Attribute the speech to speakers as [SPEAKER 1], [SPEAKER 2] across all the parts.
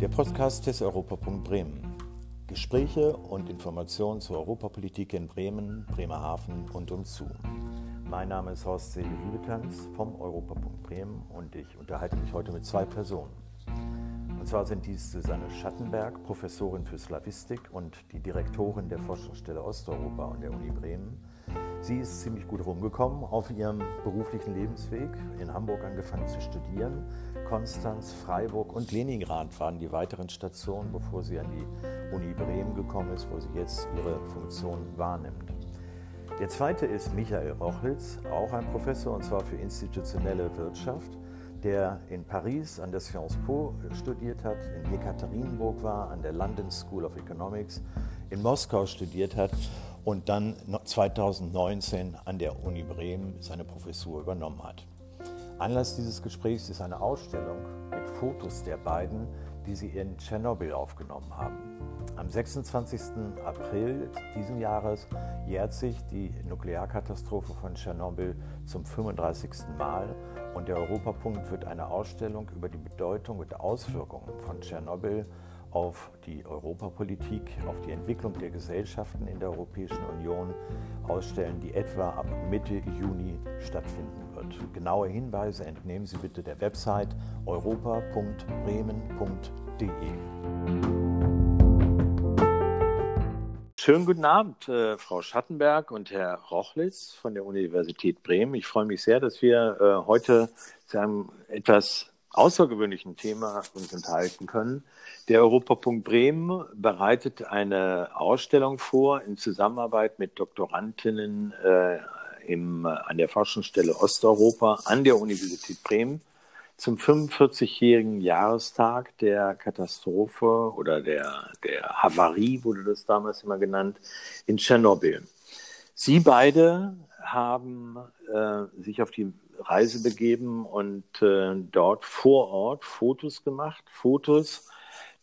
[SPEAKER 1] Der Podcast des Europapunkt Bremen. Gespräche und Informationen zur Europapolitik in Bremen, Bremerhaven und umzu. Mein Name ist Horst Seele Liebetanz vom Europapunkt Bremen und ich unterhalte mich heute mit zwei Personen. Und zwar sind dies Susanne Schattenberg, Professorin für Slavistik und die Direktorin der Forschungsstelle Osteuropa an der Uni Bremen Sie ist ziemlich gut rumgekommen auf ihrem beruflichen Lebensweg. In Hamburg angefangen zu studieren. Konstanz, Freiburg und Leningrad waren die weiteren Stationen, bevor sie an die Uni Bremen gekommen ist, wo sie jetzt ihre Funktion wahrnimmt. Der zweite ist Michael Rochlitz, auch ein Professor und zwar für institutionelle Wirtschaft, der in Paris an der Sciences Po studiert hat, in Jekaterinburg war, an der London School of Economics, in Moskau studiert hat und dann 2019 an der Uni Bremen seine Professur übernommen hat. Anlass dieses Gesprächs ist eine Ausstellung mit Fotos der beiden, die sie in Tschernobyl aufgenommen haben. Am 26. April diesen Jahres jährt sich die Nuklearkatastrophe von Tschernobyl zum 35. Mal und der Europapunkt wird eine Ausstellung über die Bedeutung und Auswirkungen von Tschernobyl auf die Europapolitik, auf die Entwicklung der Gesellschaften in der Europäischen Union ausstellen, die etwa ab Mitte Juni stattfinden wird. Genaue Hinweise entnehmen Sie bitte der Website europa.bremen.de. Schönen guten Abend, äh, Frau Schattenberg und Herr Rochlitz von der Universität Bremen. Ich freue mich sehr, dass wir äh, heute zu einem etwas außergewöhnlichen Thema uns enthalten können. Der Europapunkt Bremen bereitet eine Ausstellung vor in Zusammenarbeit mit Doktorandinnen äh, im, an der Forschungsstelle Osteuropa an der Universität Bremen zum 45-jährigen Jahrestag der Katastrophe oder der, der Havarie, wurde das damals immer genannt, in Tschernobyl. Sie beide haben äh, sich auf die Reise begeben und äh, dort vor Ort Fotos gemacht. Fotos,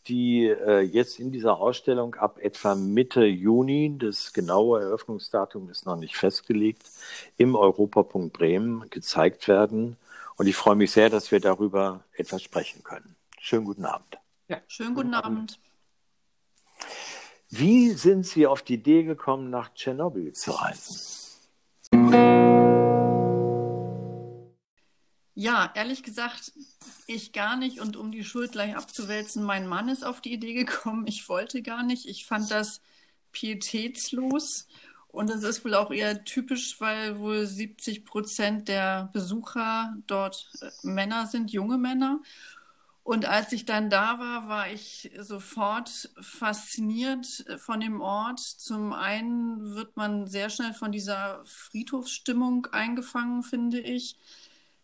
[SPEAKER 1] die äh, jetzt in dieser Ausstellung ab etwa Mitte Juni, das genaue Eröffnungsdatum ist noch nicht festgelegt, im Europapunkt Bremen gezeigt werden. Und ich freue mich sehr, dass wir darüber etwas sprechen können. Schönen guten Abend.
[SPEAKER 2] Ja, schönen guten Abend.
[SPEAKER 1] Wie sind Sie auf die Idee gekommen, nach Tschernobyl zu reisen?
[SPEAKER 2] Ja, ehrlich gesagt, ich gar nicht. Und um die Schuld gleich abzuwälzen, mein Mann ist auf die Idee gekommen. Ich wollte gar nicht. Ich fand das pietätslos. Und das ist wohl auch eher typisch, weil wohl 70 Prozent der Besucher dort äh, Männer sind, junge Männer. Und als ich dann da war, war ich sofort fasziniert von dem Ort. Zum einen wird man sehr schnell von dieser Friedhofsstimmung eingefangen, finde ich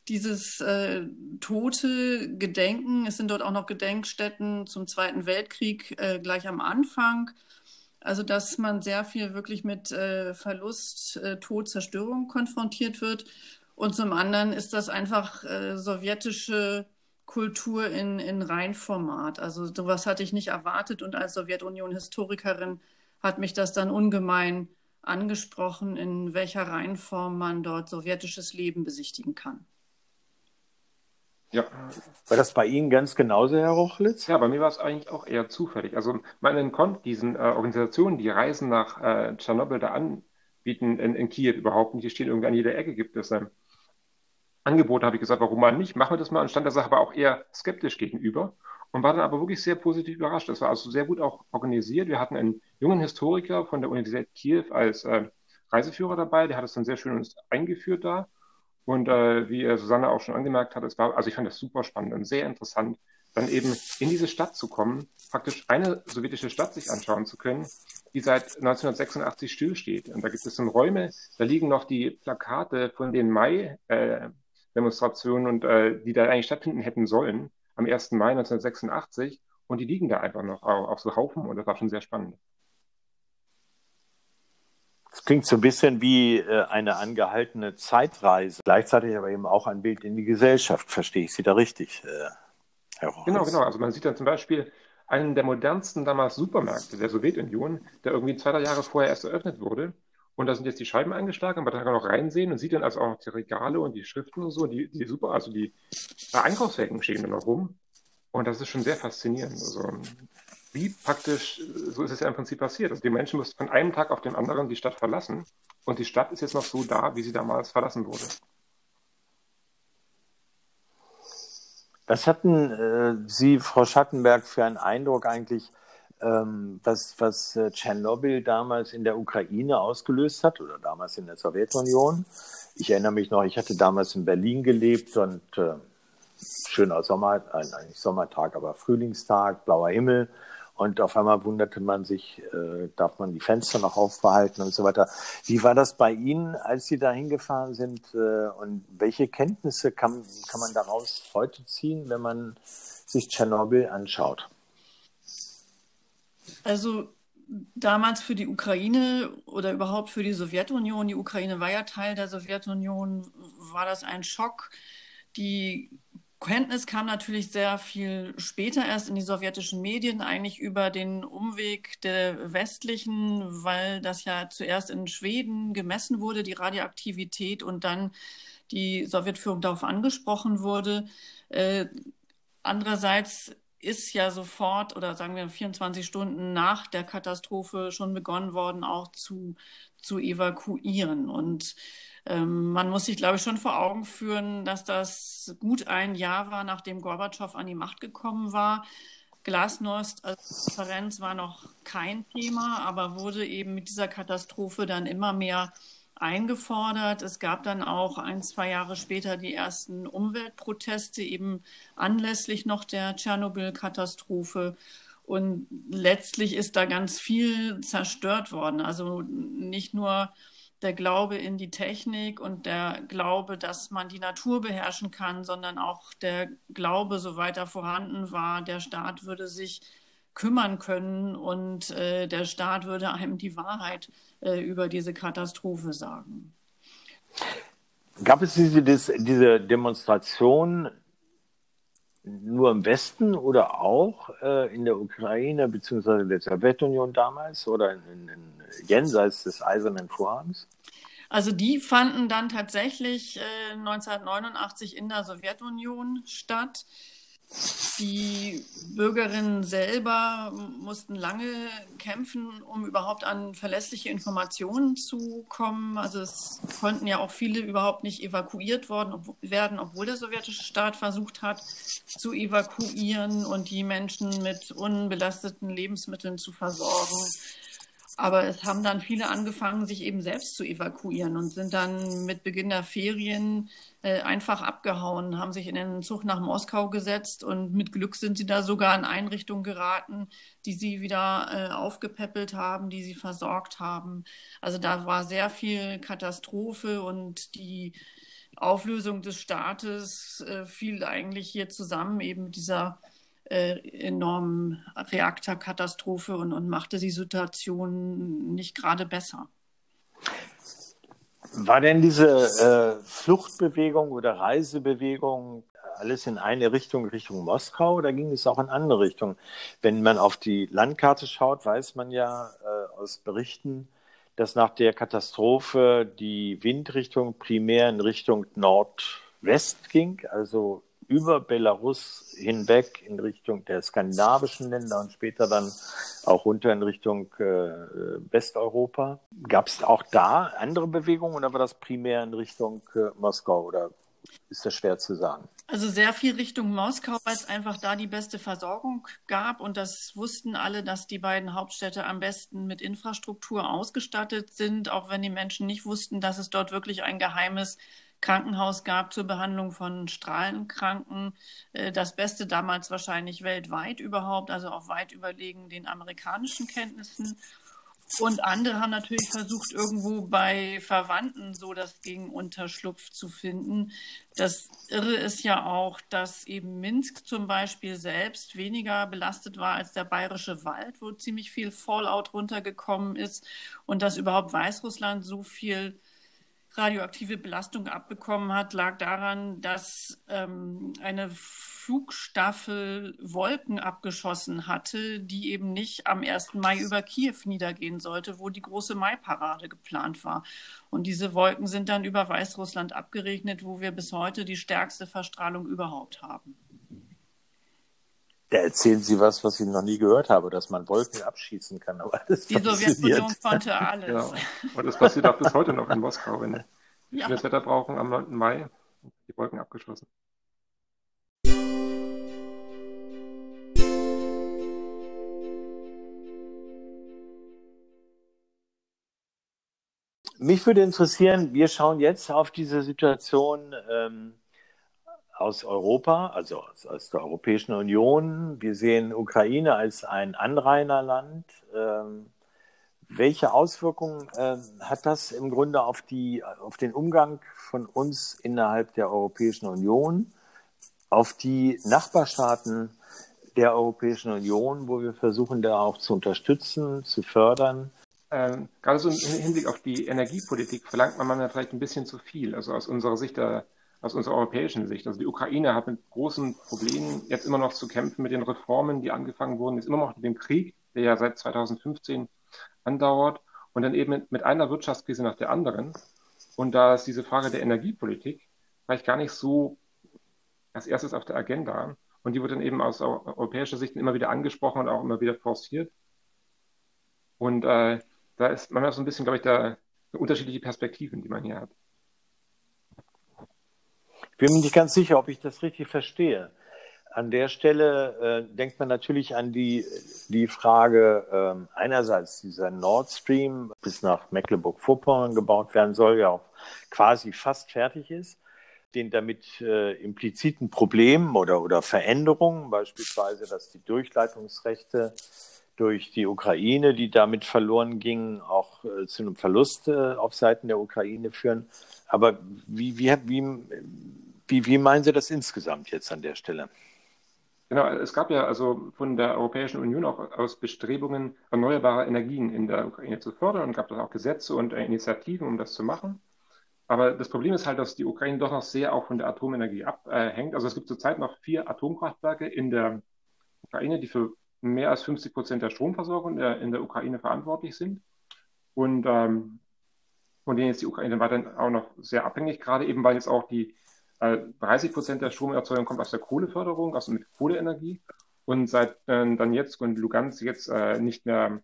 [SPEAKER 2] dieses äh, tote Gedenken. Es sind dort auch noch Gedenkstätten zum Zweiten Weltkrieg äh, gleich am Anfang. Also, dass man sehr viel wirklich mit äh, Verlust, äh, Tod, Zerstörung konfrontiert wird. Und zum anderen ist das einfach äh, sowjetische Kultur in, in Reinformat. Also, sowas hatte ich nicht erwartet. Und als Sowjetunion-Historikerin hat mich das dann ungemein angesprochen, in welcher Reihenform man dort sowjetisches Leben besichtigen kann.
[SPEAKER 1] Ja. War das bei Ihnen ganz genauso, Herr Rochlitz?
[SPEAKER 3] Ja, bei mir war es eigentlich auch eher zufällig. Also man konnte diesen äh, Organisationen, die Reisen nach äh, Tschernobyl da anbieten in, in, Kiew überhaupt nicht. Die stehen irgendwie an jeder Ecke, gibt es ähm, Angebote, habe ich gesagt, warum mal nicht? Machen wir das mal. Und stand der Sache aber auch eher skeptisch gegenüber und war dann aber wirklich sehr positiv überrascht. Das war also sehr gut auch organisiert. Wir hatten einen jungen Historiker von der Universität Kiew als äh, Reiseführer dabei, der hat es dann sehr schön uns eingeführt da. Und äh, wie Susanne auch schon angemerkt hat, es war, also ich fand das super spannend und sehr interessant, dann eben in diese Stadt zu kommen, praktisch eine sowjetische Stadt sich anschauen zu können, die seit 1986 stillsteht. Und da gibt es dann Räume, da liegen noch die Plakate von den Mai-Demonstrationen und äh, die da eigentlich stattfinden hätten sollen, am 1. Mai 1986. Und die liegen da einfach noch auf so Haufen und das war schon sehr spannend.
[SPEAKER 1] Das klingt so ein bisschen wie äh, eine angehaltene Zeitreise. Gleichzeitig aber eben auch ein Bild in die Gesellschaft. Verstehe ich Sie da richtig, äh,
[SPEAKER 3] Herr Rochitz? Genau, genau. Also man sieht dann zum Beispiel einen der modernsten damals Supermärkte der Sowjetunion, der irgendwie zwei, drei Jahre vorher erst eröffnet wurde. Und da sind jetzt die Scheiben eingeschlagen, aber da kann man noch reinsehen und sieht dann also auch noch die Regale und die Schriften und so, die, die super, also die Einkaufswägen stehen da noch rum. Und das ist schon sehr faszinierend. Also, wie praktisch, so ist es ja im Prinzip passiert. Also die Menschen mussten von einem Tag auf den anderen die Stadt verlassen. Und die Stadt ist jetzt noch so da, wie sie damals verlassen wurde.
[SPEAKER 1] Was hatten äh, Sie, Frau Schattenberg, für einen Eindruck eigentlich, ähm, was, was äh, Tschernobyl damals in der Ukraine ausgelöst hat oder damals in der Sowjetunion? Ich erinnere mich noch, ich hatte damals in Berlin gelebt und äh, schöner Sommer, äh, nicht Sommertag, aber Frühlingstag, blauer Himmel. Und auf einmal wunderte man sich, äh, darf man die Fenster noch aufbehalten und so weiter. Wie war das bei Ihnen, als Sie da hingefahren sind? Äh, und welche Kenntnisse kann, kann man daraus heute ziehen, wenn man sich Tschernobyl anschaut?
[SPEAKER 2] Also damals für die Ukraine oder überhaupt für die Sowjetunion, die Ukraine war ja Teil der Sowjetunion, war das ein Schock. Die Kenntnis kam natürlich sehr viel später erst in die sowjetischen Medien, eigentlich über den Umweg der westlichen, weil das ja zuerst in Schweden gemessen wurde, die Radioaktivität, und dann die Sowjetführung darauf angesprochen wurde. Äh, andererseits ist ja sofort oder sagen wir 24 Stunden nach der Katastrophe schon begonnen worden, auch zu, zu evakuieren. Und man muss sich, glaube ich, schon vor Augen führen, dass das gut ein Jahr war, nachdem Gorbatschow an die Macht gekommen war. Glasnost als Konferenz war noch kein Thema, aber wurde eben mit dieser Katastrophe dann immer mehr eingefordert. Es gab dann auch ein, zwei Jahre später die ersten Umweltproteste, eben anlässlich noch der Tschernobyl-Katastrophe. Und letztlich ist da ganz viel zerstört worden. Also nicht nur der Glaube in die Technik und der Glaube, dass man die Natur beherrschen kann, sondern auch der Glaube, so weiter vorhanden war, der Staat würde sich kümmern können und äh, der Staat würde einem die Wahrheit äh, über diese Katastrophe sagen.
[SPEAKER 1] Gab es diese, diese Demonstration nur im Westen oder auch äh, in der Ukraine bzw. der Sowjetunion damals oder in, in, in jenseits des Eisernen Vorhangs?
[SPEAKER 2] Also die fanden dann tatsächlich äh, 1989 in der Sowjetunion statt. Die Bürgerinnen selber mussten lange kämpfen, um überhaupt an verlässliche Informationen zu kommen. Also es konnten ja auch viele überhaupt nicht evakuiert worden, ob, werden, obwohl der sowjetische Staat versucht hat zu evakuieren und die Menschen mit unbelasteten Lebensmitteln zu versorgen. Aber es haben dann viele angefangen, sich eben selbst zu evakuieren und sind dann mit Beginn der Ferien äh, einfach abgehauen, haben sich in den Zug nach Moskau gesetzt und mit Glück sind sie da sogar in Einrichtungen geraten, die sie wieder äh, aufgepäppelt haben, die sie versorgt haben. Also da war sehr viel Katastrophe und die Auflösung des Staates äh, fiel eigentlich hier zusammen eben mit dieser enormen Reaktorkatastrophe und, und machte die Situation nicht gerade besser.
[SPEAKER 1] War denn diese äh, Fluchtbewegung oder Reisebewegung alles in eine Richtung, Richtung Moskau, oder ging es auch in andere Richtungen? Wenn man auf die Landkarte schaut, weiß man ja äh, aus Berichten, dass nach der Katastrophe die Windrichtung primär in Richtung Nordwest ging, also über Belarus hinweg in Richtung der skandinavischen Länder und später dann auch runter in Richtung äh, Westeuropa. Gab es auch da andere Bewegungen oder war das primär in Richtung äh, Moskau oder ist das schwer zu sagen?
[SPEAKER 2] Also sehr viel Richtung Moskau, weil es einfach da die beste Versorgung gab und das wussten alle, dass die beiden Hauptstädte am besten mit Infrastruktur ausgestattet sind, auch wenn die Menschen nicht wussten, dass es dort wirklich ein geheimes Krankenhaus gab zur Behandlung von Strahlenkranken. Äh, das Beste damals wahrscheinlich weltweit überhaupt, also auch weit überlegen den amerikanischen Kenntnissen. Und andere haben natürlich versucht, irgendwo bei Verwandten so das Gegenunterschlupf zu finden. Das Irre ist ja auch, dass eben Minsk zum Beispiel selbst weniger belastet war als der bayerische Wald, wo ziemlich viel Fallout runtergekommen ist und dass überhaupt Weißrussland so viel radioaktive Belastung abbekommen hat, lag daran, dass ähm, eine Flugstaffel Wolken abgeschossen hatte, die eben nicht am 1. Mai über Kiew niedergehen sollte, wo die große Mai-Parade geplant war. Und diese Wolken sind dann über Weißrussland abgeregnet, wo wir bis heute die stärkste Verstrahlung überhaupt haben.
[SPEAKER 1] Da erzählen Sie was, was ich noch nie gehört habe, dass man Wolken abschießen kann. Aber das
[SPEAKER 2] Die Sowjetunion konnte alles.
[SPEAKER 3] Genau. Und das passiert auch bis heute noch in Moskau, wenn ja. wir das Wetter brauchen am 9. Mai, die Wolken abgeschlossen.
[SPEAKER 1] Mich würde interessieren, wir schauen jetzt auf diese Situation ähm, aus Europa, also aus, aus, der Europäischen Union. Wir sehen Ukraine als ein Anrainerland. Ähm, welche Auswirkungen äh, hat das im Grunde auf, die, auf den Umgang von uns innerhalb der Europäischen Union, auf die Nachbarstaaten der Europäischen Union, wo wir versuchen, da auch zu unterstützen, zu fördern?
[SPEAKER 3] Ähm, gerade so im Hinblick auf die Energiepolitik verlangt man manchmal vielleicht ein bisschen zu viel, also aus unserer Sicht der aus unserer europäischen Sicht. Also die Ukraine hat mit großen Problemen jetzt immer noch zu kämpfen mit den Reformen, die angefangen wurden, ist immer noch mit dem Krieg, der ja seit 2015 andauert und dann eben mit, mit einer Wirtschaftskrise nach der anderen. Und da ist diese Frage der Energiepolitik vielleicht gar nicht so als erstes auf der Agenda. Und die wird dann eben aus europäischer Sicht immer wieder angesprochen und auch immer wieder forciert. Und äh, da ist manchmal so ein bisschen, glaube ich, da unterschiedliche Perspektiven, die man hier hat.
[SPEAKER 1] Ich bin mir nicht ganz sicher, ob ich das richtig verstehe. An der Stelle äh, denkt man natürlich an die, die Frage, äh, einerseits dieser Nord Stream bis nach Mecklenburg-Vorpommern gebaut werden soll, ja auch quasi fast fertig ist, den damit äh, impliziten Problemen oder, oder Veränderungen, beispielsweise, dass die Durchleitungsrechte durch die Ukraine, die damit verloren gingen, auch äh, zu einem Verlust äh, auf Seiten der Ukraine führen. Aber wie, wie, wie, wie, wie meinen Sie das insgesamt jetzt an der Stelle?
[SPEAKER 3] Genau, es gab ja also von der Europäischen Union auch aus Bestrebungen, erneuerbare Energien in der Ukraine zu fördern und gab es auch Gesetze und Initiativen, um das zu machen. Aber das Problem ist halt, dass die Ukraine doch noch sehr auch von der Atomenergie abhängt. Also es gibt zurzeit noch vier Atomkraftwerke in der Ukraine, die für mehr als 50 Prozent der Stromversorgung in der Ukraine verantwortlich sind. Und ähm, von denen ist die Ukraine weiterhin auch noch sehr abhängig, gerade eben, weil jetzt auch die 30 äh, Prozent der Stromerzeugung kommt aus der Kohleförderung, also mit Kohleenergie. Und seit äh, Donetsk und Lugansk jetzt äh, nicht mehr,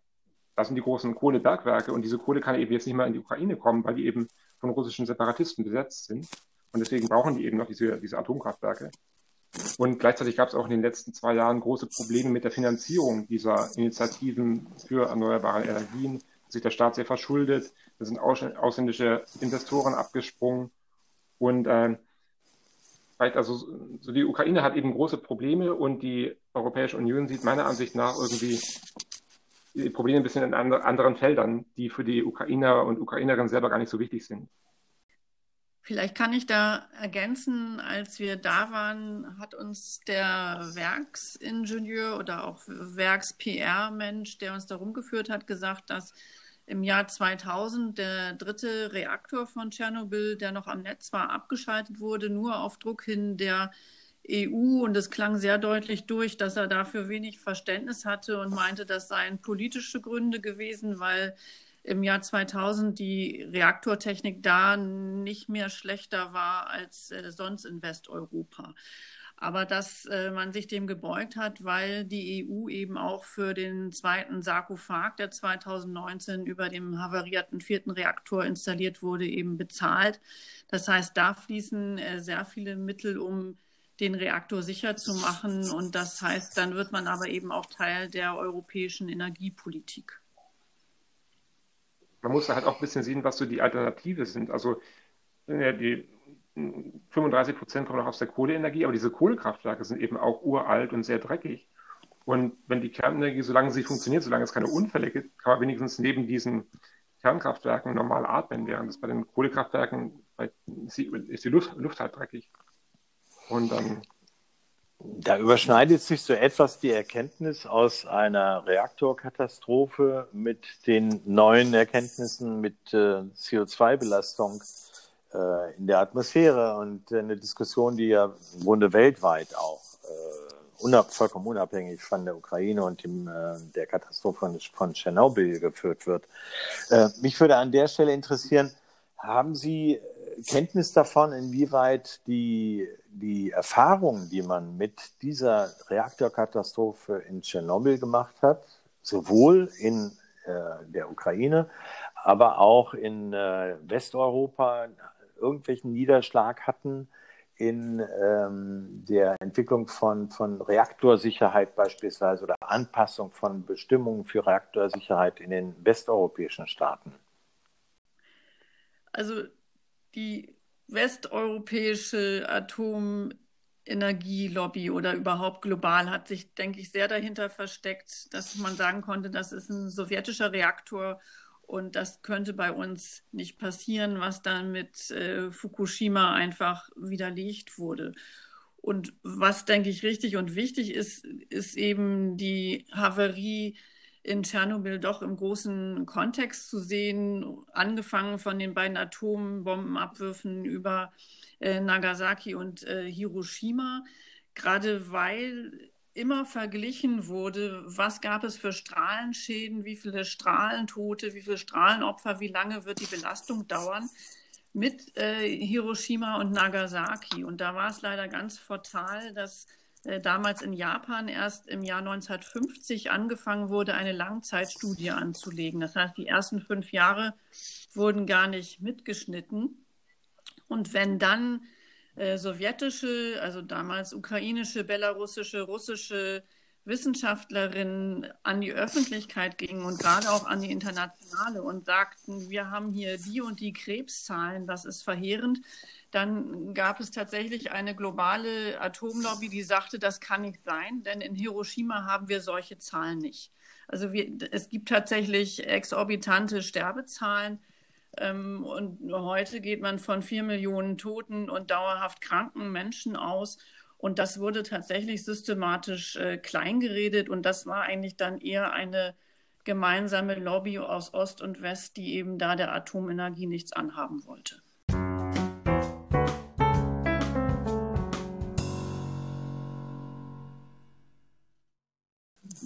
[SPEAKER 3] das sind die großen Kohlebergwerke und diese Kohle kann eben jetzt nicht mehr in die Ukraine kommen, weil die eben von russischen Separatisten besetzt sind. Und deswegen brauchen die eben noch diese, diese Atomkraftwerke. Und gleichzeitig gab es auch in den letzten zwei Jahren große Probleme mit der Finanzierung dieser Initiativen für erneuerbare Energien. Sich der Staat sehr verschuldet, da sind ausländische Investoren abgesprungen. Und äh, also so die Ukraine hat eben große Probleme und die Europäische Union sieht meiner Ansicht nach irgendwie die Probleme ein bisschen in anderen Feldern, die für die Ukrainer und Ukrainerinnen selber gar nicht so wichtig sind.
[SPEAKER 2] Vielleicht kann ich da ergänzen, als wir da waren, hat uns der Werksingenieur oder auch Werks-PR-Mensch, der uns da rumgeführt hat, gesagt, dass im Jahr 2000 der dritte Reaktor von Tschernobyl, der noch am Netz war, abgeschaltet wurde, nur auf Druck hin der EU. Und es klang sehr deutlich durch, dass er dafür wenig Verständnis hatte und meinte, das seien politische Gründe gewesen, weil im Jahr 2000 die Reaktortechnik da nicht mehr schlechter war als äh, sonst in Westeuropa aber dass äh, man sich dem gebeugt hat, weil die EU eben auch für den zweiten Sarkophag, der 2019 über dem havarierten vierten Reaktor installiert wurde, eben bezahlt. Das heißt, da fließen äh, sehr viele Mittel, um den Reaktor sicher zu machen. Und das heißt, dann wird man aber eben auch Teil der europäischen Energiepolitik.
[SPEAKER 3] Man muss halt auch ein bisschen sehen, was so die Alternative sind. Also die 35 Prozent kommen noch aus der Kohleenergie, aber diese Kohlekraftwerke sind eben auch uralt und sehr dreckig. Und wenn die Kernenergie, solange sie funktioniert, solange es keine Unfälle gibt, kann man wenigstens neben diesen Kernkraftwerken normal atmen, während es bei den Kohlekraftwerken ist die, Luft, Luft, halt dreckig. Und dann.
[SPEAKER 1] Da überschneidet sich so etwas die Erkenntnis aus einer Reaktorkatastrophe mit den neuen Erkenntnissen mit äh, CO2-Belastung äh, in der Atmosphäre und eine Diskussion, die ja im Grunde weltweit auch äh, unab vollkommen unabhängig von der Ukraine und dem, äh, der Katastrophe von, Tschernobyl geführt wird. Äh, mich würde an der Stelle interessieren, haben Sie Kenntnis davon, inwieweit die, die Erfahrungen, die man mit dieser Reaktorkatastrophe in Tschernobyl gemacht hat, sowohl in äh, der Ukraine, aber auch in äh, Westeuropa irgendwelchen Niederschlag hatten in ähm, der Entwicklung von, von Reaktorsicherheit beispielsweise oder Anpassung von Bestimmungen für Reaktorsicherheit in den westeuropäischen Staaten?
[SPEAKER 2] Also die westeuropäische Atomenergielobby oder überhaupt global hat sich, denke ich, sehr dahinter versteckt, dass man sagen konnte, das ist ein sowjetischer Reaktor und das könnte bei uns nicht passieren, was dann mit äh, Fukushima einfach widerlegt wurde. Und was, denke ich, richtig und wichtig ist, ist eben die Havarie in Tschernobyl doch im großen Kontext zu sehen, angefangen von den beiden Atombombenabwürfen über äh, Nagasaki und äh, Hiroshima, gerade weil immer verglichen wurde, was gab es für Strahlenschäden, wie viele Strahlentote, wie viele Strahlenopfer, wie lange wird die Belastung dauern mit äh, Hiroshima und Nagasaki. Und da war es leider ganz fatal, dass äh, damals in Japan erst im Jahr 1950 angefangen wurde, eine Langzeitstudie anzulegen. Das heißt, die ersten fünf Jahre wurden gar nicht mitgeschnitten. Und wenn dann äh, sowjetische, also damals ukrainische, belarussische, russische Wissenschaftlerinnen an die Öffentlichkeit gingen und gerade auch an die Internationale und sagten, wir haben hier die und die Krebszahlen, das ist verheerend, dann gab es tatsächlich eine globale Atomlobby, die sagte, das kann nicht sein, denn in Hiroshima haben wir solche Zahlen nicht. Also wir, es gibt tatsächlich exorbitante Sterbezahlen. Ähm, und heute geht man von vier Millionen toten und dauerhaft kranken Menschen aus. Und das wurde tatsächlich systematisch äh, kleingeredet. Und das war eigentlich dann eher eine gemeinsame Lobby aus Ost und West, die eben da der Atomenergie nichts anhaben wollte.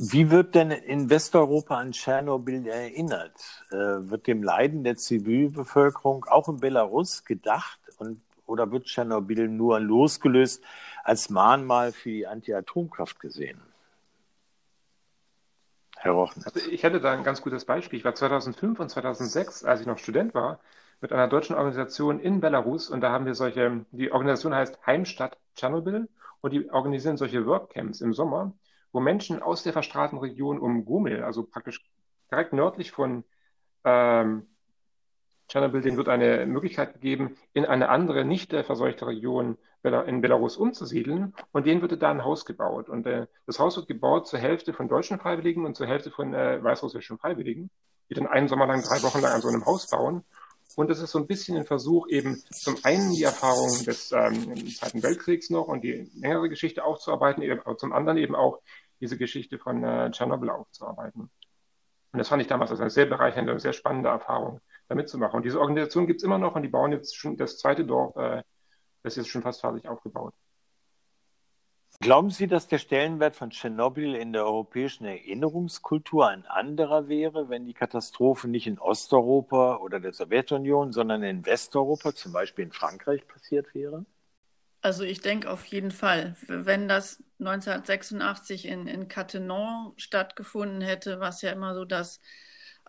[SPEAKER 1] Wie wird denn in Westeuropa an Tschernobyl erinnert? Äh, wird dem Leiden der Zivilbevölkerung auch in Belarus gedacht und, oder wird Tschernobyl nur losgelöst als Mahnmal für die Anti-Atomkraft gesehen?
[SPEAKER 3] Herr Rochen. Also ich hatte da ein ganz gutes Beispiel. Ich war 2005 und 2006, als ich noch Student war, mit einer deutschen Organisation in Belarus und da haben wir solche, die Organisation heißt Heimstadt Tschernobyl und die organisieren solche Workcamps im Sommer wo Menschen aus der verstrahlten Region um Gomel, also praktisch direkt nördlich von ähm, Tschernobyl, denen wird eine Möglichkeit gegeben, in eine andere, nicht verseuchte Region in Belarus umzusiedeln. Und denen wird da ein Haus gebaut. Und äh, das Haus wird gebaut zur Hälfte von deutschen Freiwilligen und zur Hälfte von äh, weißrussischen Freiwilligen, die dann einen Sommer lang, drei Wochen lang an so einem Haus bauen. Und es ist so ein bisschen ein Versuch, eben zum einen die Erfahrung des ähm, Zweiten Weltkriegs noch und die längere Geschichte aufzuarbeiten, aber zum anderen eben auch diese Geschichte von äh, Tschernobyl aufzuarbeiten. Und das fand ich damals als eine sehr bereichernde und sehr spannende Erfahrung, da mitzumachen. Und diese Organisation gibt es immer noch und die bauen jetzt schon das zweite Dorf, äh, das ist jetzt schon fast fertig aufgebaut.
[SPEAKER 1] Glauben Sie, dass der Stellenwert von Tschernobyl in der europäischen Erinnerungskultur ein anderer wäre, wenn die Katastrophe nicht in Osteuropa oder der Sowjetunion, sondern in Westeuropa, zum Beispiel in Frankreich, passiert wäre?
[SPEAKER 2] Also ich denke auf jeden Fall, wenn das 1986 in, in Cattenom stattgefunden hätte, was ja immer so das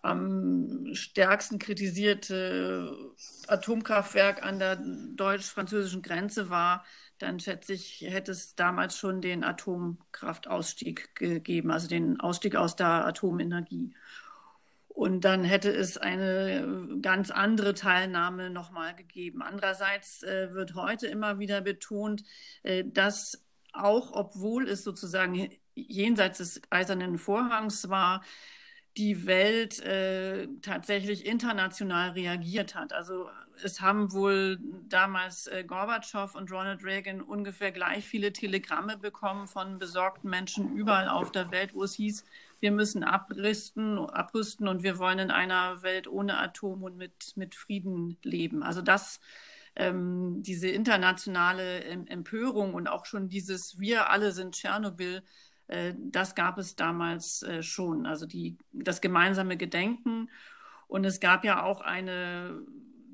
[SPEAKER 2] am stärksten kritisierte Atomkraftwerk an der deutsch-französischen Grenze war, dann schätze ich, hätte es damals schon den Atomkraftausstieg gegeben, also den Ausstieg aus der Atomenergie. Und dann hätte es eine ganz andere Teilnahme nochmal gegeben. Andererseits äh, wird heute immer wieder betont, äh, dass auch obwohl es sozusagen jenseits des eisernen Vorhangs war, die Welt äh, tatsächlich international reagiert hat. Also es haben wohl damals äh, Gorbatschow und Ronald Reagan ungefähr gleich viele Telegramme bekommen von besorgten Menschen überall auf der Welt, wo es hieß, wir müssen abrüsten, abrüsten und wir wollen in einer Welt ohne Atom und mit, mit Frieden leben. Also das, ähm, diese internationale Empörung und auch schon dieses Wir alle sind Tschernobyl, äh, das gab es damals äh, schon. Also die, das gemeinsame Gedenken. Und es gab ja auch eine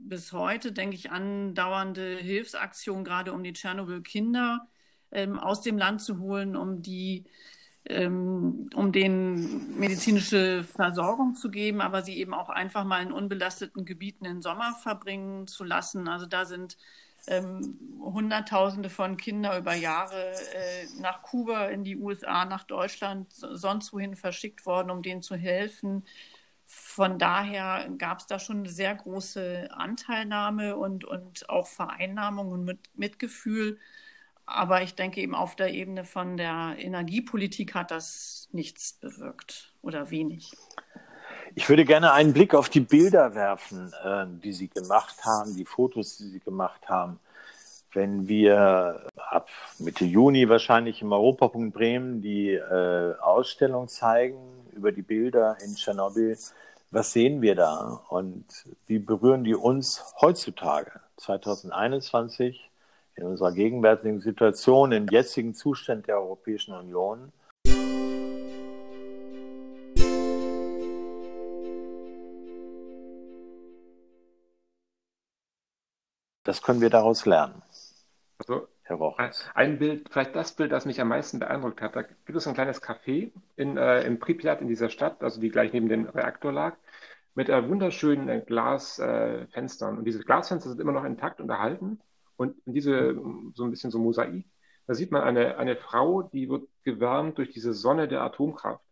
[SPEAKER 2] bis heute, denke ich, andauernde Hilfsaktionen, gerade um die Tschernobyl-Kinder ähm, aus dem Land zu holen, um die um denen medizinische Versorgung zu geben, aber sie eben auch einfach mal in unbelasteten Gebieten den Sommer verbringen zu lassen. Also da sind ähm, Hunderttausende von Kindern über Jahre äh, nach Kuba, in die USA, nach Deutschland, sonst wohin verschickt worden, um denen zu helfen. Von daher gab es da schon eine sehr große Anteilnahme und, und auch Vereinnahmung und mit, Mitgefühl. Aber ich denke eben auf der Ebene von der Energiepolitik hat das nichts bewirkt oder wenig.
[SPEAKER 1] Ich würde gerne einen Blick auf die Bilder werfen, äh, die Sie gemacht haben, die Fotos, die Sie gemacht haben. Wenn wir ab Mitte Juni wahrscheinlich im Europapunkt Bremen die äh, Ausstellung zeigen über die Bilder in Tschernobyl, was sehen wir da und wie berühren die uns heutzutage, 2021? In unserer gegenwärtigen Situation, im jetzigen Zustand der Europäischen Union. Das können wir daraus lernen.
[SPEAKER 3] Also, Herr Rochers. Ein Bild, vielleicht das Bild, das mich am meisten beeindruckt hat. Da gibt es ein kleines Café in, äh, in Pripyat, in dieser Stadt, also die gleich neben dem Reaktor lag, mit äh, wunderschönen äh, Glasfenstern. und diese Glasfenster sind immer noch intakt und erhalten. Und diese, so ein bisschen so Mosaik, da sieht man eine, eine Frau, die wird gewärmt durch diese Sonne der Atomkraft.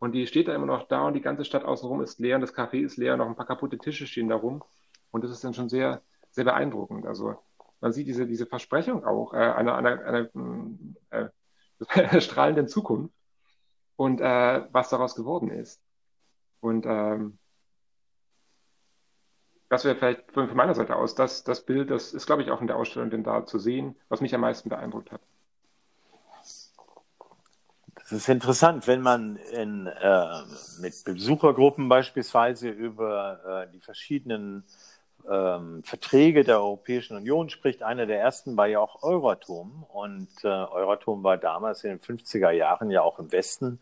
[SPEAKER 3] Und die steht da immer noch da und die ganze Stadt außenrum ist leer und das Café ist leer, noch ein paar kaputte Tische stehen da rum. Und das ist dann schon sehr, sehr beeindruckend. Also man sieht diese, diese Versprechung auch äh, einer, einer, einer äh, strahlenden Zukunft und äh, was daraus geworden ist. Und ähm, das wäre vielleicht von, meiner Seite aus das, das Bild, das ist, glaube ich, auch in der Ausstellung denn da zu sehen, was mich am meisten beeindruckt hat.
[SPEAKER 1] Das ist interessant, wenn man in, äh, mit Besuchergruppen beispielsweise über äh, die verschiedenen ähm, Verträge der Europäischen Union spricht. Einer der ersten war ja auch Euratom. Und äh, Euratom war damals in den 50er Jahren ja auch im Westen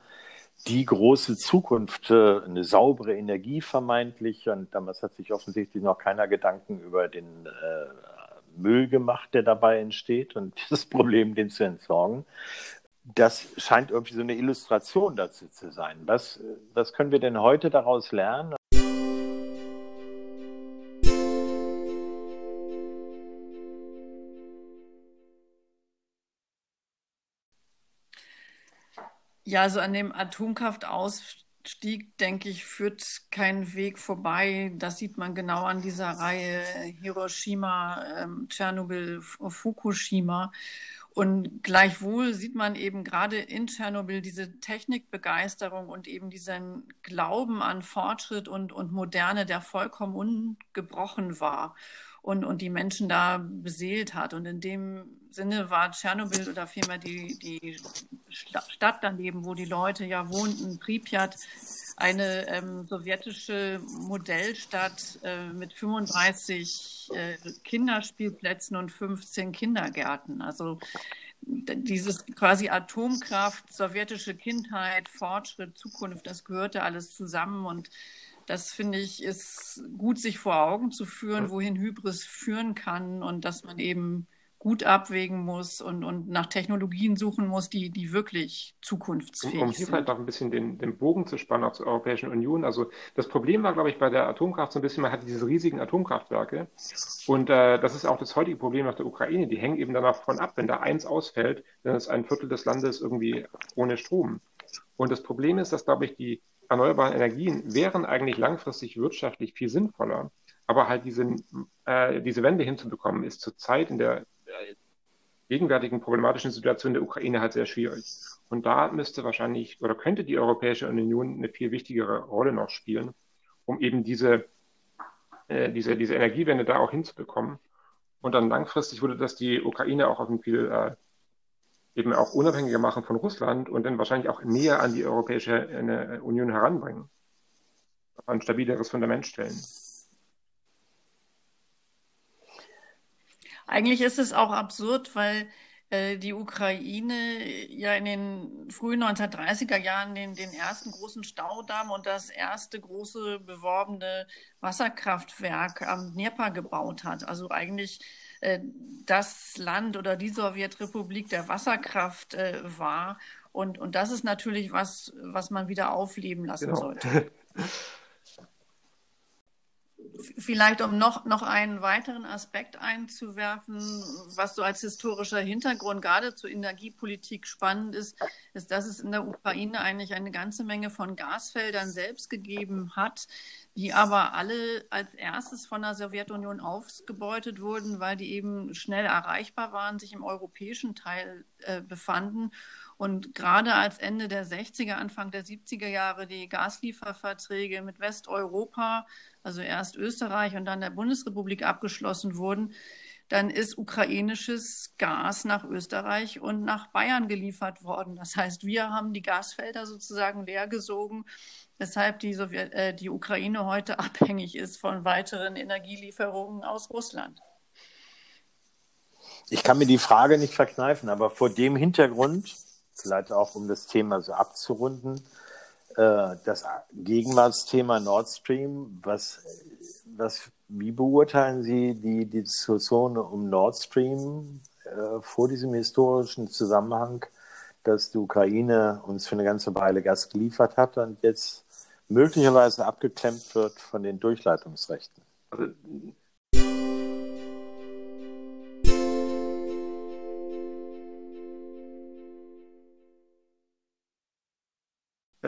[SPEAKER 1] die große Zukunft, äh, eine saubere Energie vermeintlich. Und damals hat sich offensichtlich noch keiner Gedanken über den äh, Müll gemacht, der dabei entsteht und das Problem, den zu entsorgen. Das scheint irgendwie so eine Illustration dazu zu sein. Was, was können wir denn heute daraus lernen?
[SPEAKER 2] Ja, also an dem Atomkraftausstieg, denke ich, führt kein Weg vorbei. Das sieht man genau an dieser Reihe Hiroshima, ähm, Tschernobyl, Fukushima. Und gleichwohl sieht man eben gerade in Tschernobyl diese Technikbegeisterung und eben diesen Glauben an Fortschritt und, und Moderne, der vollkommen ungebrochen war und, und die Menschen da beseelt hat. Und in dem Sinne war Tschernobyl oder vielmehr die, die Stadt daneben, wo die Leute ja wohnten, Pripyat, eine ähm, sowjetische Modellstadt äh, mit 35 äh, Kinderspielplätzen und 15 Kindergärten. Also dieses quasi Atomkraft, sowjetische Kindheit, Fortschritt, Zukunft, das gehörte alles zusammen und das finde ich ist gut, sich vor Augen zu führen, wohin Hybris führen kann und dass man eben gut abwägen muss und, und nach Technologien suchen muss, die, die wirklich zukunftsfähig sind.
[SPEAKER 3] Um hier vielleicht noch ein bisschen den, den Bogen zu spannen auch zur Europäischen Union. Also das Problem war, glaube ich, bei der Atomkraft so ein bisschen, man hatte diese riesigen Atomkraftwerke und äh, das ist auch das heutige Problem nach der Ukraine. Die hängen eben davon ab, wenn da eins ausfällt, dann ist ein Viertel des Landes irgendwie ohne Strom. Und das Problem ist, dass, glaube ich, die erneuerbaren Energien wären eigentlich langfristig wirtschaftlich viel sinnvoller. Aber halt diese, äh, diese Wende hinzubekommen, ist zurzeit in der gegenwärtigen problematischen Situation der Ukraine halt sehr schwierig. Und da müsste wahrscheinlich oder könnte die Europäische Union eine viel wichtigere Rolle noch spielen, um eben diese, äh, diese, diese Energiewende da auch hinzubekommen. Und dann langfristig würde das die Ukraine auch auf ein viel äh, eben auch unabhängiger machen von Russland und dann wahrscheinlich auch näher an die Europäische äh, Union heranbringen. Ein stabileres Fundament stellen.
[SPEAKER 2] Eigentlich ist es auch absurd, weil äh, die Ukraine ja in den frühen 1930er Jahren den, den ersten großen Staudamm und das erste große beworbene Wasserkraftwerk am Dnieper gebaut hat. Also eigentlich äh, das Land oder die Sowjetrepublik der Wasserkraft äh, war. Und, und das ist natürlich was, was man wieder aufleben lassen genau. sollte. Vielleicht, um noch, noch einen weiteren Aspekt einzuwerfen, was so als historischer Hintergrund gerade zur Energiepolitik spannend ist, ist, dass es in der Ukraine eigentlich eine ganze Menge von Gasfeldern selbst gegeben hat, die aber alle als erstes von der Sowjetunion ausgebeutet wurden, weil die eben schnell erreichbar waren, sich im europäischen Teil äh, befanden und gerade als Ende der 60er, Anfang der 70er Jahre die Gaslieferverträge mit Westeuropa, also erst Österreich und dann der Bundesrepublik abgeschlossen wurden, dann ist ukrainisches Gas nach Österreich und nach Bayern geliefert worden. Das heißt, wir haben die Gasfelder sozusagen leergesogen, weshalb die, Sowjet äh, die Ukraine heute abhängig ist von weiteren Energielieferungen aus Russland.
[SPEAKER 1] Ich kann mir die Frage nicht verkneifen, aber vor dem Hintergrund vielleicht auch um das Thema so abzurunden, äh, das Gegenwartsthema Nord Stream, was, was, wie beurteilen Sie die, die Diskussion um Nord Stream äh, vor diesem historischen Zusammenhang, dass die Ukraine uns für eine ganze Weile Gas geliefert hat und jetzt möglicherweise abgeklemmt wird von den Durchleitungsrechten? Also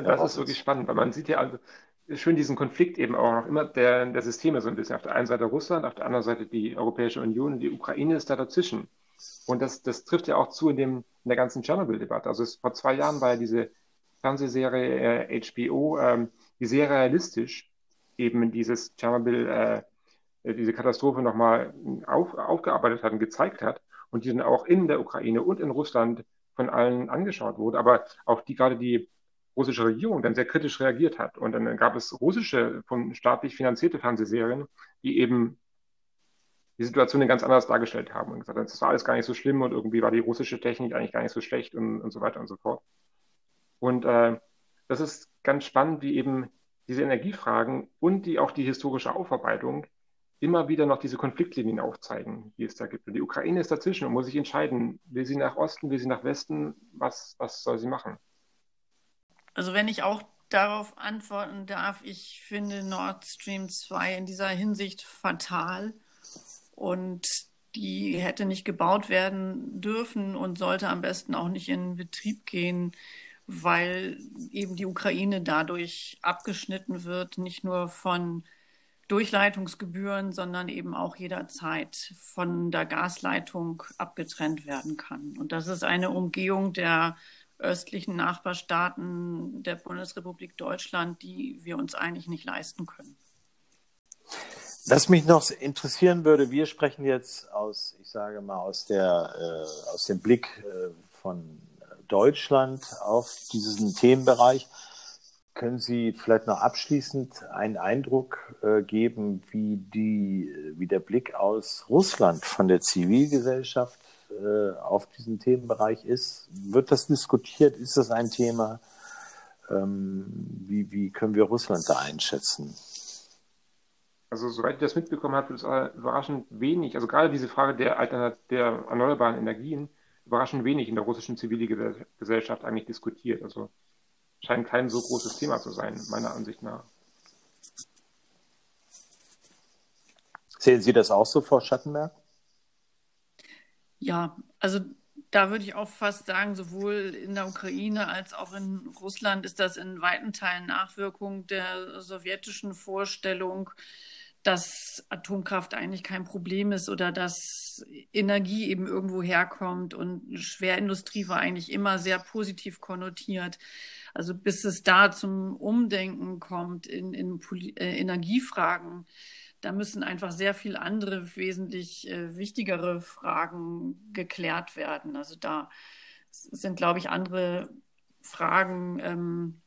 [SPEAKER 3] Das ist wirklich spannend, weil man sieht ja also schön diesen Konflikt eben auch noch immer der, der Systeme so ein bisschen. Auf der einen Seite Russland, auf der anderen Seite die Europäische Union und die Ukraine ist da dazwischen. Und das, das trifft ja auch zu in, dem, in der ganzen Tschernobyl-Debatte. Also es, vor zwei Jahren war ja diese Fernsehserie äh, HBO, ähm, die sehr realistisch eben dieses Tschernobyl, äh, diese Katastrophe nochmal auf, aufgearbeitet hat und gezeigt hat und die dann auch in der Ukraine und in Russland von allen angeschaut wurde. Aber auch die gerade die russische Regierung dann sehr kritisch reagiert hat. Und dann gab es russische, von staatlich finanzierte Fernsehserien, die eben die Situation ganz anders dargestellt haben und gesagt haben, es war alles gar nicht so schlimm und irgendwie war die russische Technik eigentlich gar nicht so schlecht und, und so weiter und so fort. Und äh, das ist ganz spannend, wie eben diese Energiefragen und die auch die historische Aufarbeitung immer wieder noch diese Konfliktlinien aufzeigen, die es da gibt. Und die Ukraine ist dazwischen und muss sich entscheiden, will sie nach Osten, will sie nach Westen, was, was soll sie machen?
[SPEAKER 2] Also wenn ich auch darauf antworten darf, ich finde Nord Stream 2 in dieser Hinsicht fatal und die hätte nicht gebaut werden dürfen und sollte am besten auch nicht in Betrieb gehen, weil eben die Ukraine dadurch abgeschnitten wird, nicht nur von Durchleitungsgebühren, sondern eben auch jederzeit von der Gasleitung abgetrennt werden kann. Und das ist eine Umgehung der östlichen Nachbarstaaten der Bundesrepublik Deutschland, die wir uns eigentlich nicht leisten können.
[SPEAKER 1] Was mich noch interessieren würde, wir sprechen jetzt aus, ich sage mal, aus, der, äh, aus dem Blick äh, von Deutschland auf diesen Themenbereich. Können Sie vielleicht noch abschließend einen Eindruck äh, geben, wie, die, wie der Blick aus Russland von der Zivilgesellschaft äh, auf diesen Themenbereich ist. Wird das diskutiert? Ist das ein Thema? Ähm, wie, wie können wir Russland da einschätzen?
[SPEAKER 3] Also soweit ich das mitbekommen habe, ist überraschend wenig. Also gerade diese Frage der, Alternat der erneuerbaren Energien überraschend wenig in der russischen Zivilgesellschaft eigentlich diskutiert. Also scheint kein so großes Thema zu sein, meiner Ansicht nach.
[SPEAKER 1] Sehen Sie das auch so, Frau Schattenberg?
[SPEAKER 2] Ja, also da würde ich auch fast sagen, sowohl in der Ukraine als auch in Russland ist das in weiten Teilen Nachwirkung der sowjetischen Vorstellung, dass Atomkraft eigentlich kein Problem ist oder dass Energie eben irgendwo herkommt und Schwerindustrie war eigentlich immer sehr positiv konnotiert. Also bis es da zum Umdenken kommt in, in äh, Energiefragen, da müssen einfach sehr viel andere, wesentlich äh, wichtigere Fragen geklärt werden. Also da sind, glaube ich, andere Fragen ähm,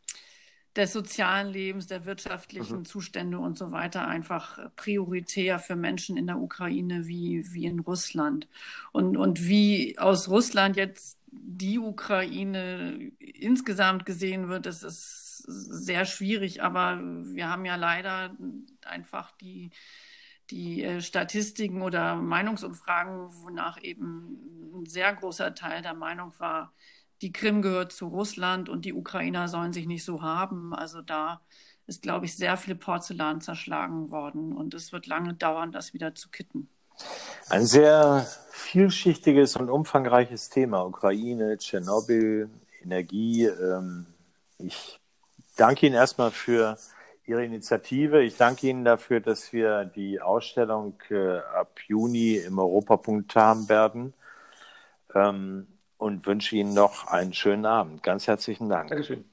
[SPEAKER 2] des sozialen Lebens, der wirtschaftlichen mhm. Zustände und so weiter einfach prioritär für Menschen in der Ukraine wie, wie in Russland. Und, und wie aus Russland jetzt die Ukraine insgesamt gesehen wird, das ist sehr schwierig, aber wir haben ja leider einfach die, die äh, Statistiken oder Meinungsumfragen, wonach eben ein sehr großer Teil der Meinung war, die Krim gehört zu Russland und die Ukrainer sollen sich nicht so haben. Also da ist, glaube ich, sehr viel Porzellan zerschlagen worden und es wird lange dauern, das wieder zu kitten.
[SPEAKER 1] Ein sehr vielschichtiges und umfangreiches Thema. Ukraine, Tschernobyl, Energie. Ähm, ich danke Ihnen erstmal für Ihre Initiative. Ich danke Ihnen dafür, dass wir die Ausstellung äh, ab Juni im Europapunkt haben werden. Ähm, und wünsche Ihnen noch einen schönen Abend. Ganz herzlichen Dank.
[SPEAKER 3] Dankeschön.